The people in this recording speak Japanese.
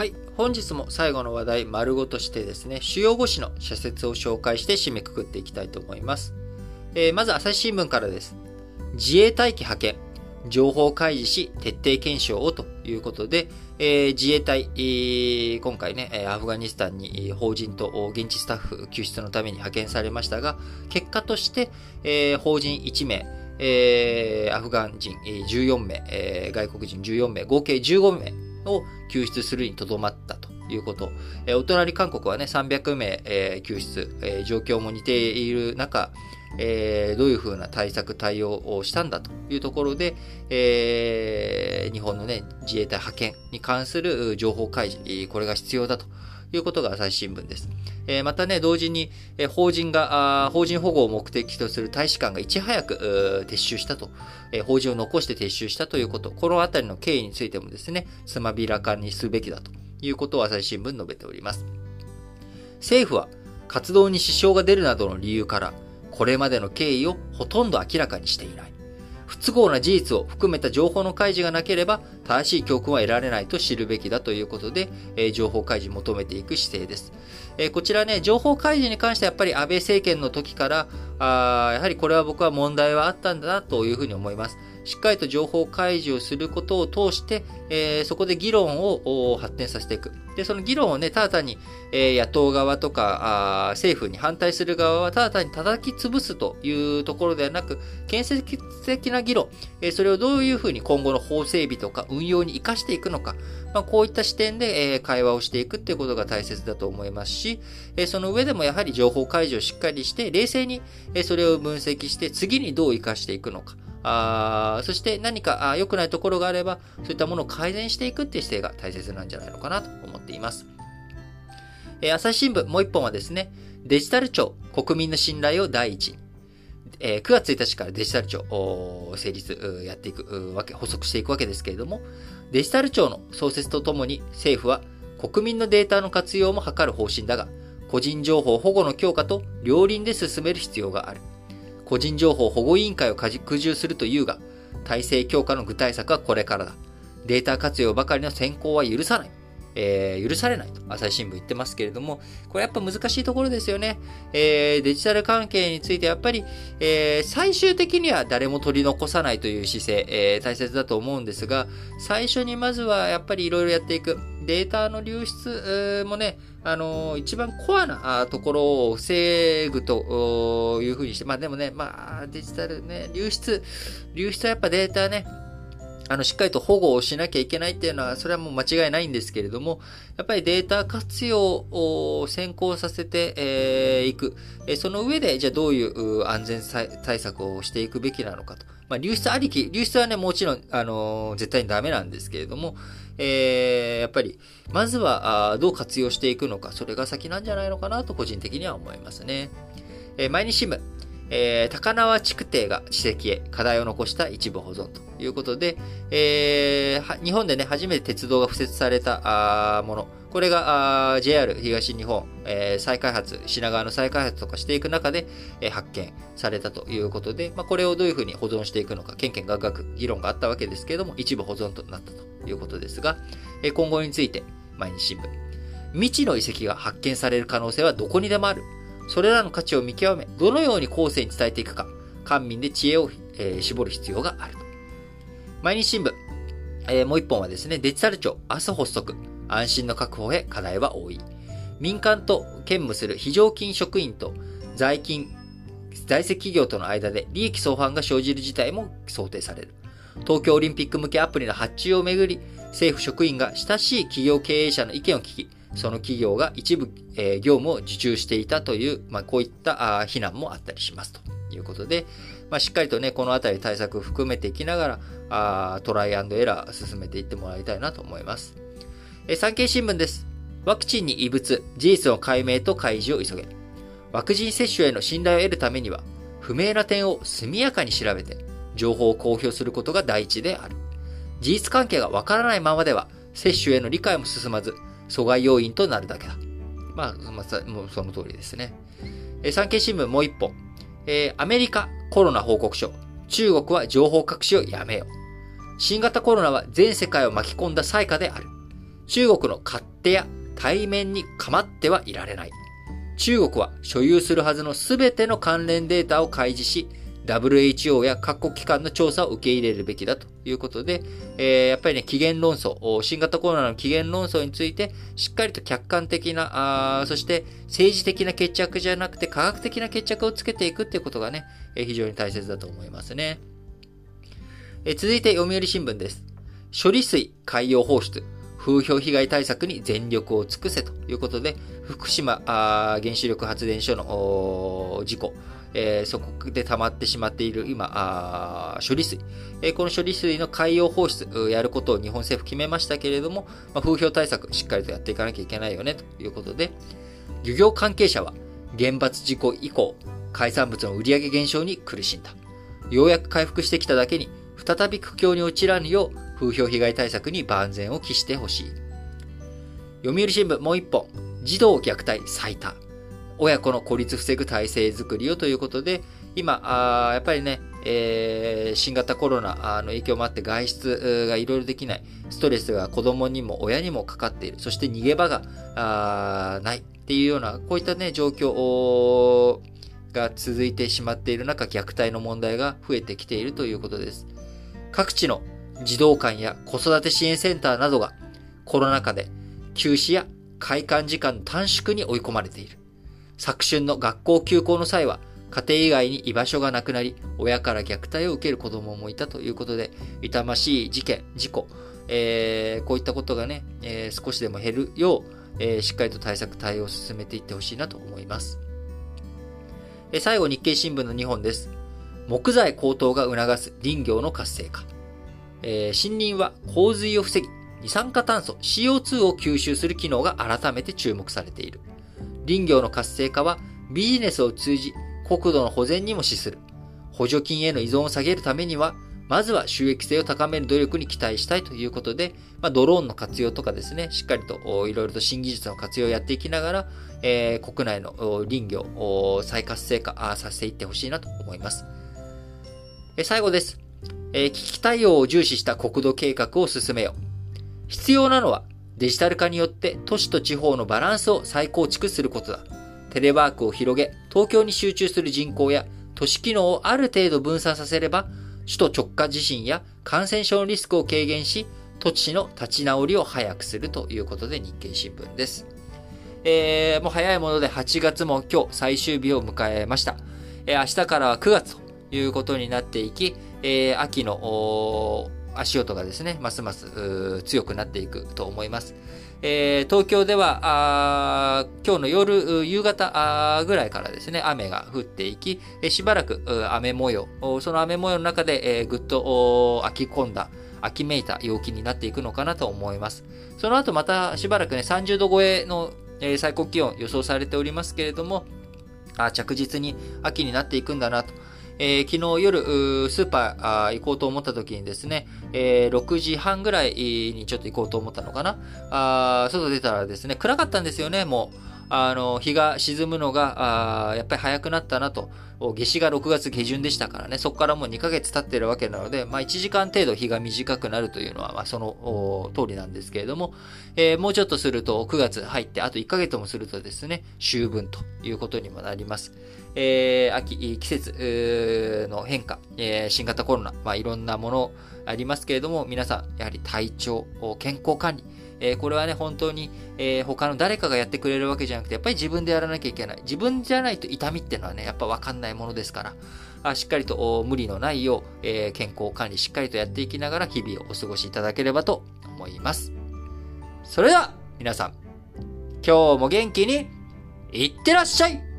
はい。本日も最後の話題丸ごとしてですね、主要語詞の社説を紹介して締めくくっていきたいと思います。えー、まず朝日新聞からです。自衛隊機派遣、情報開示し徹底検証をということで、えー、自衛隊、えー、今回ね、アフガニスタンに法人と現地スタッフ救出のために派遣されましたが、結果として、えー、法人1名、えー、アフガン人14名、えー、外国人14名、合計15名を救出するにとどまったということ。えー、お隣韓国はね、300名、えー、救出、えー、状況も似ている中、えー、どういうふうな対策、対応をしたんだというところで、えー、日本のね、自衛隊派遣に関する情報開示、これが必要だということが朝日新聞です。え、またね、同時に、え、法人があ、法人保護を目的とする大使館がいち早く撤収したと、え、法人を残して撤収したということ、このあたりの経緯についてもですね、つまびらかにすべきだということを朝日新聞述べております。政府は活動に支障が出るなどの理由から、これまでの経緯をほとんど明らかにしていない。不都合な事実を含めた情報の開示がなければ、正しい教訓は得られないと知るべきだということで、え、情報開示求めていく姿勢です。え、こちらね、情報開示に関してはやっぱり安倍政権の時から、あやはりこれは僕は問題はあったんだなというふうに思います。しっかりと情報開示をすることを通して、えー、そこで議論を発展させていく。で、その議論をね、ただ単に、えー、野党側とかあ政府に反対する側はただ単に叩き潰すというところではなく、建設的な議論、えー、それをどういうふうに今後の法整備とか運用に活かしていくのか、まあ、こういった視点で、え、会話をしていくっていうことが大切だと思いますし、え、その上でもやはり情報開示をしっかりして、冷静に、え、それを分析して、次にどう活かしていくのか。あそして何か良くないところがあれば、そういったものを改善していくっていう姿勢が大切なんじゃないのかなと思っています。えー、朝日新聞もう一本はですね、デジタル庁、国民の信頼を第一に。えー、9月1日からデジタル庁を成立やっていくわけ、補足していくわけですけれども、デジタル庁の創設とともに政府は国民のデータの活用も図る方針だが、個人情報保護の強化と両輪で進める必要がある。個人情報保護委員会を拡充するというが、体制強化の具体策はこれからだ。データ活用ばかりの先行は許さない。えー、許されないと朝日新聞言ってますけれども、これやっぱ難しいところですよね。えー、デジタル関係についてやっぱり、えー、最終的には誰も取り残さないという姿勢、えー、大切だと思うんですが、最初にまずはやっぱりいろいろやっていく。データの流出もね、あの一番コアなところを防ぐというふうにして、まあでもね、まあデジタルね、流出、流出はやっぱデータね、あの、しっかりと保護をしなきゃいけないっていうのは、それはもう間違いないんですけれども、やっぱりデータ活用を先行させてい、えー、く。えその上で、じゃあどういう安全対策をしていくべきなのかと。まあ、流出ありき、流出はね、もちろん、あのー、絶対にダメなんですけれども、えー、やっぱり、まずはあ、どう活用していくのか、それが先なんじゃないのかなと、個人的には思いますね。え、毎日新聞。えー、高輪築堤が地石へ課題を残した一部保存ということで、えー、日本でね、初めて鉄道が敷設されたもの、これがあ JR 東日本、えー、再開発、品川の再開発とかしていく中で、えー、発見されたということで、まあ、これをどういうふうに保存していくのか、けんけんがくがく議論があったわけですけれども、一部保存となったということですが、えー、今後について、毎日新聞。未知の遺跡が発見される可能性はどこにでもある。それらの価値を見極め、どのように後世に伝えていくか、官民で知恵を、えー、絞る必要があると。毎日新聞、えー、もう一本はですね、デジタル庁、明日発足、安心の確保へ課題は多い。民間と兼務する非常勤職員と在勤、在籍企業との間で利益相反が生じる事態も想定される。東京オリンピック向けアプリの発注をめぐり、政府職員が親しい企業経営者の意見を聞き、その企業が一部、えー、業務を受注していたという、まあ、こういったあ非難もあったりしますということで、まあ、しっかりとね、このあたり対策を含めていきながら、あトライアンドエラー進めていってもらいたいなと思います。えー、産経新聞です。ワクチンに異物、事実の解明と開示を急げ。ワクチン接種への信頼を得るためには、不明な点を速やかに調べて、情報を公表することが第一である。事実関係がわからないままでは、接種への理解も進まず、阻害要因となるだけだ。まあ、まあ、もうその通りですね。え産経新聞もう一本。えー、アメリカコロナ報告書。中国は情報隠しをやめよう。新型コロナは全世界を巻き込んだ災禍である。中国の勝手や対面に構ってはいられない。中国は所有するはずの全ての関連データを開示し、WHO や各国機関の調査を受け入れるべきだということで、えー、やっぱりね、起源論争、新型コロナの起源論争について、しっかりと客観的な、あそして政治的な決着じゃなくて科学的な決着をつけていくっていうことがね、えー、非常に大切だと思いますね。えー、続いて読売新聞です。処理水海洋放出、風評被害対策に全力を尽くせということで、福島原子力発電所の事故、えー、そこで溜まってしまっている今、あ処理水、えー、この処理水の海洋放出、やることを日本政府決めましたけれども、まあ、風評対策しっかりとやっていかなきゃいけないよねということで、漁業関係者は原発事故以降、海産物の売上減少に苦しんだ。ようやく回復してきただけに、再び苦境に陥らぬよう、風評被害対策に万全を期してほしい。読売新聞もう一本、児童虐待最多。親子の孤立防ぐ体制づくりをということで、今、あやっぱりね、えー、新型コロナの影響もあって外出がいろいろできない、ストレスが子供にも親にもかかっている、そして逃げ場がないっていうような、こういったね、状況が続いてしまっている中、虐待の問題が増えてきているということです。各地の児童館や子育て支援センターなどがコロナ禍で休止や開館時間短縮に追い込まれている。昨春の学校休校の際は、家庭以外に居場所がなくなり、親から虐待を受ける子供もいたということで、痛ましい事件、事故、えー、こういったことがね、えー、少しでも減るよう、えー、しっかりと対策、対応を進めていってほしいなと思います。えー、最後、日経新聞の2本です。木材高騰が促す林業の活性化。えー、森林は洪水を防ぎ、二酸化炭素 CO2 を吸収する機能が改めて注目されている。林業の活性化はビジネスを通じ国土の保全にも資する。補助金への依存を下げるためには、まずは収益性を高める努力に期待したいということで、まあ、ドローンの活用とかですね、しっかりといろいろと新技術の活用をやっていきながら、えー、国内の林業を再活性化させていってほしいなと思います。え最後です、えー、危機対応を重視した国土計画を進めよう。必要なのはデジタル化によって都市と地方のバランスを再構築することだ。テレワークを広げ、東京に集中する人口や都市機能をある程度分散させれば、首都直下地震や感染症のリスクを軽減し、土地の立ち直りを早くするということで日経新聞です。えー、もう早いもので8月も今日最終日を迎えました。えー、明日からは9月ということになっていき、えー、秋の足音がですね、ますます強くなっていくと思います。えー、東京ではあ今日の夜、夕方ぐらいからですね、雨が降っていき、しばらく雨模様、その雨模様の中で、えー、ぐっと秋込んだ、秋めいた陽気になっていくのかなと思います。その後またしばらくね、30度超えの、えー、最高気温予想されておりますけれども、あ着実に秋になっていくんだなと。えー、昨日夜、スーパー行こうと思った時にですね、えー、6時半ぐらいにちょっと行こうと思ったのかな？あ外出たらですね、暗かったんですよね、もう。あの、日が沈むのが、あやっぱり早くなったなと。夏至が6月下旬でしたからね、そこからもう2ヶ月経ってるわけなので、まあ1時間程度日が短くなるというのは、まあその通りなんですけれども、えー、もうちょっとすると9月入ってあと1ヶ月もするとですね、秋分ということにもなります。えー、秋、季節の変化、えー、新型コロナ、まあいろんなものありますけれども、皆さん、やはり体調、健康管理、えー、これはね、本当に、えー、他の誰かがやってくれるわけじゃなくて、やっぱり自分でやらなきゃいけない。自分じゃないと痛みっていうのはね、やっぱわかんないものですから、あしっかりと無理のないよう、えー、健康管理しっかりとやっていきながら日々をお過ごしいただければと思います。それでは、皆さん、今日も元気に、いってらっしゃい